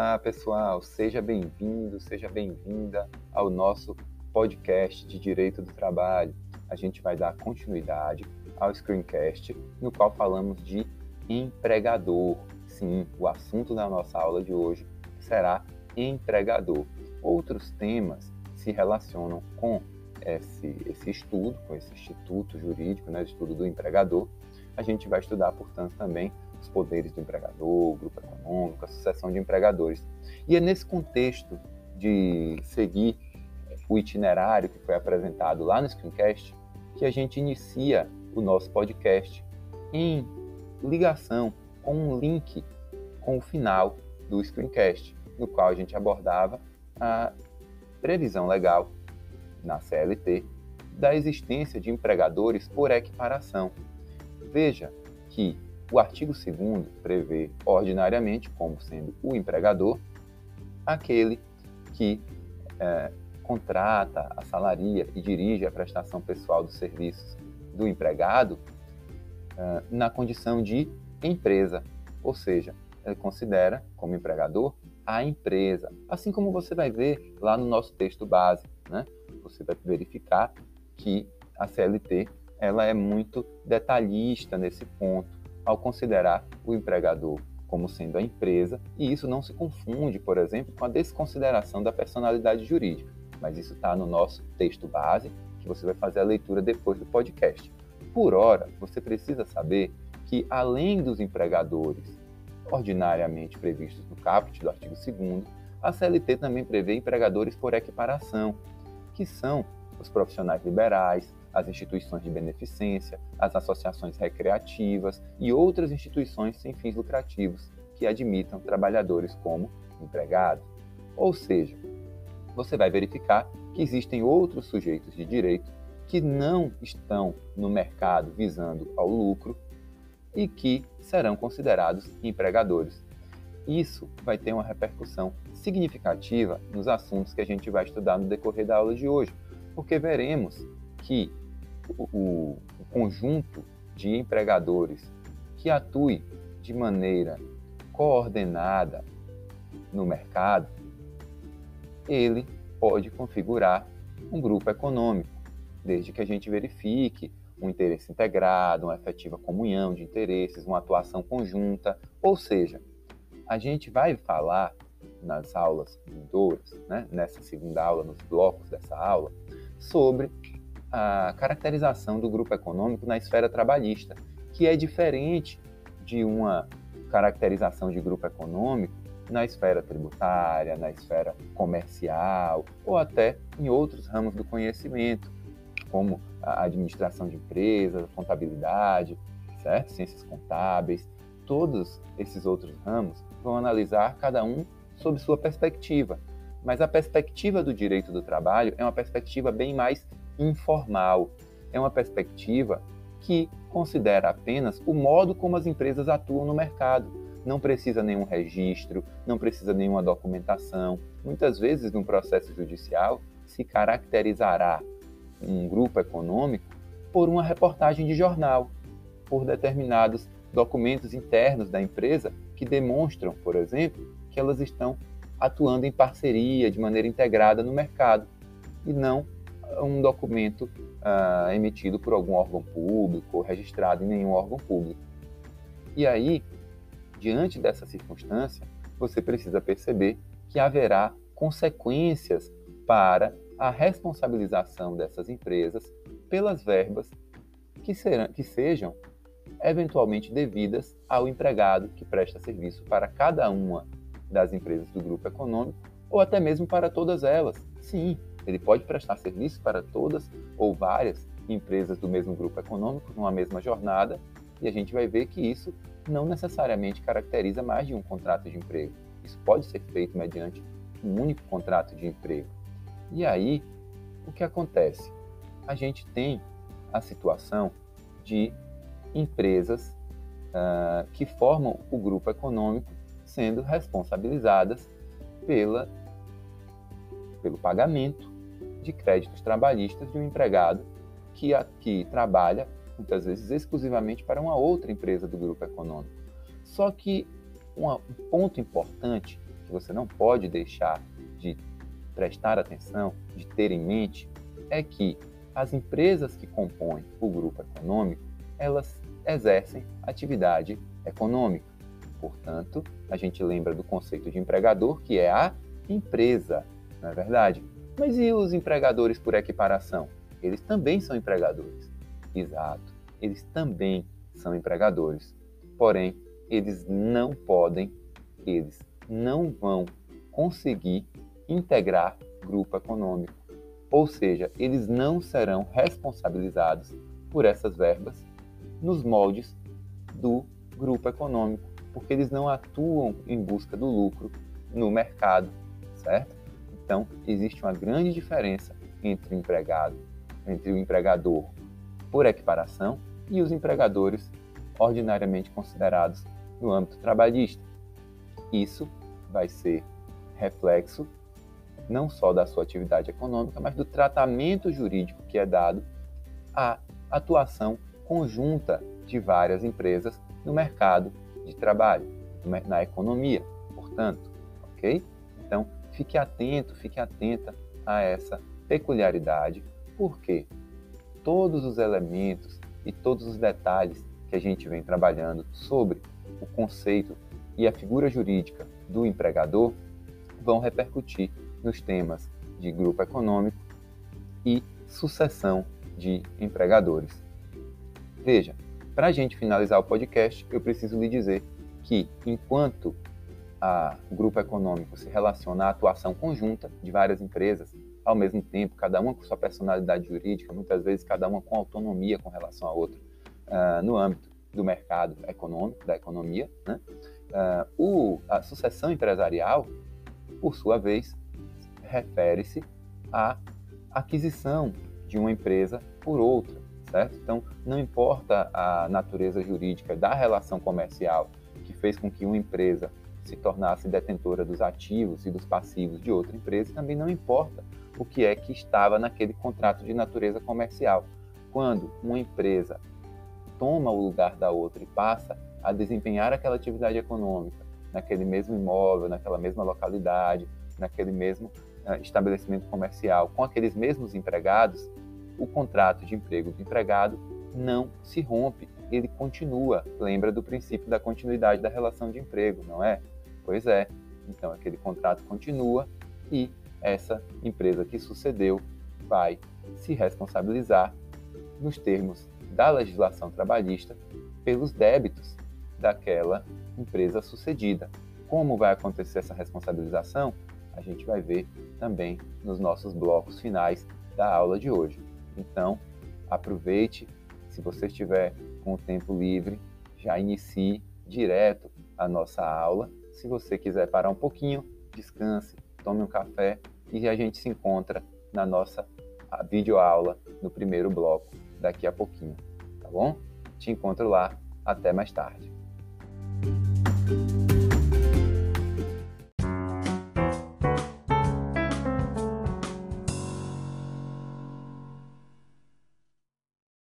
Olá, pessoal, seja bem-vindo, seja bem-vinda ao nosso podcast de Direito do Trabalho. A gente vai dar continuidade ao screencast, no qual falamos de empregador. Sim, o assunto da nossa aula de hoje será empregador. Outros temas se relacionam com esse, esse estudo, com esse instituto jurídico, né, estudo do empregador. A gente vai estudar, portanto, também os poderes do empregador, o grupo econômico, a sucessão de empregadores. E é nesse contexto de seguir o itinerário que foi apresentado lá no Screencast que a gente inicia o nosso podcast em ligação com um link com o final do Screencast, no qual a gente abordava a previsão legal na CLT da existência de empregadores por equiparação. Veja que o artigo 2 prevê ordinariamente como sendo o empregador aquele que é, contrata, assalaria e dirige a prestação pessoal dos serviços do empregado é, na condição de empresa, ou seja, ele considera como empregador a empresa, assim como você vai ver lá no nosso texto base, né? Você vai verificar que a CLT ela é muito detalhista nesse ponto ao considerar o empregador como sendo a empresa, e isso não se confunde, por exemplo, com a desconsideração da personalidade jurídica. Mas isso está no nosso texto base, que você vai fazer a leitura depois do podcast. Por hora, você precisa saber que, além dos empregadores ordinariamente previstos no caput do artigo 2, a CLT também prevê empregadores por equiparação, que são os profissionais liberais, as instituições de beneficência, as associações recreativas e outras instituições sem fins lucrativos que admitam trabalhadores como empregados. Ou seja, você vai verificar que existem outros sujeitos de direito que não estão no mercado visando ao lucro e que serão considerados empregadores. Isso vai ter uma repercussão significativa nos assuntos que a gente vai estudar no decorrer da aula de hoje, porque veremos que o, o conjunto de empregadores que atue de maneira coordenada no mercado, ele pode configurar um grupo econômico, desde que a gente verifique um interesse integrado, uma efetiva comunhão de interesses, uma atuação conjunta, ou seja, a gente vai falar nas aulas vindouras, né, nessa segunda aula, nos blocos dessa aula, sobre a caracterização do grupo econômico na esfera trabalhista, que é diferente de uma caracterização de grupo econômico na esfera tributária, na esfera comercial ou até em outros ramos do conhecimento, como a administração de empresas, a contabilidade, certo? ciências contábeis. Todos esses outros ramos vão analisar cada um sob sua perspectiva. Mas a perspectiva do direito do trabalho é uma perspectiva bem mais informal. É uma perspectiva que considera apenas o modo como as empresas atuam no mercado. Não precisa nenhum registro, não precisa nenhuma documentação. Muitas vezes, no processo judicial, se caracterizará um grupo econômico por uma reportagem de jornal, por determinados documentos internos da empresa que demonstram, por exemplo, que elas estão atuando em parceria, de maneira integrada no mercado, e não um documento uh, emitido por algum órgão público ou registrado em nenhum órgão público. E aí, diante dessa circunstância, você precisa perceber que haverá consequências para a responsabilização dessas empresas pelas verbas que, serão, que sejam eventualmente devidas ao empregado que presta serviço para cada uma das empresas do grupo econômico ou até mesmo para todas elas. Sim, ele pode prestar serviço para todas ou várias empresas do mesmo grupo econômico numa mesma jornada, e a gente vai ver que isso não necessariamente caracteriza mais de um contrato de emprego. Isso pode ser feito mediante um único contrato de emprego. E aí, o que acontece? A gente tem a situação de empresas uh, que formam o grupo econômico sendo responsabilizadas pela, pelo pagamento de créditos trabalhistas de um empregado que, trabalha, muitas vezes, exclusivamente para uma outra empresa do grupo econômico. Só que um ponto importante que você não pode deixar de prestar atenção, de ter em mente, é que as empresas que compõem o grupo econômico, elas exercem atividade econômica. Portanto, a gente lembra do conceito de empregador, que é a empresa, não é verdade? Mas e os empregadores por equiparação? Eles também são empregadores. Exato, eles também são empregadores. Porém, eles não podem, eles não vão conseguir integrar grupo econômico. Ou seja, eles não serão responsabilizados por essas verbas nos moldes do grupo econômico, porque eles não atuam em busca do lucro no mercado, certo? Então, existe uma grande diferença entre o empregado, entre o empregador por equiparação e os empregadores ordinariamente considerados no âmbito trabalhista. Isso vai ser reflexo não só da sua atividade econômica, mas do tratamento jurídico que é dado à atuação conjunta de várias empresas no mercado de trabalho, na economia, portanto, ok? Então, fique atento, fique atenta a essa peculiaridade, porque todos os elementos e todos os detalhes que a gente vem trabalhando sobre o conceito e a figura jurídica do empregador vão repercutir nos temas de grupo econômico e sucessão de empregadores. Veja, para a gente finalizar o podcast, eu preciso lhe dizer que, enquanto a, o grupo econômico se relaciona à atuação conjunta de várias empresas, ao mesmo tempo, cada uma com sua personalidade jurídica, muitas vezes cada uma com autonomia com relação à outra, uh, no âmbito do mercado econômico, da economia, né? uh, o, a sucessão empresarial, por sua vez, refere-se à aquisição de uma empresa por outra, certo? Então, não importa a natureza jurídica da relação comercial que fez com que uma empresa se tornasse detentora dos ativos e dos passivos de outra empresa, também não importa o que é que estava naquele contrato de natureza comercial. Quando uma empresa toma o lugar da outra e passa a desempenhar aquela atividade econômica naquele mesmo imóvel, naquela mesma localidade, naquele mesmo uh, estabelecimento comercial, com aqueles mesmos empregados, o contrato de emprego do empregado não se rompe, ele continua. Lembra do princípio da continuidade da relação de emprego, não é? Pois é. Então, aquele contrato continua e essa empresa que sucedeu vai se responsabilizar nos termos da legislação trabalhista pelos débitos daquela empresa sucedida. Como vai acontecer essa responsabilização? A gente vai ver também nos nossos blocos finais da aula de hoje. Então, aproveite, se você estiver com o tempo livre, já inicie direto a nossa aula. Se você quiser parar um pouquinho, descanse, tome um café e a gente se encontra na nossa videoaula no primeiro bloco daqui a pouquinho, tá bom? Te encontro lá. Até mais tarde.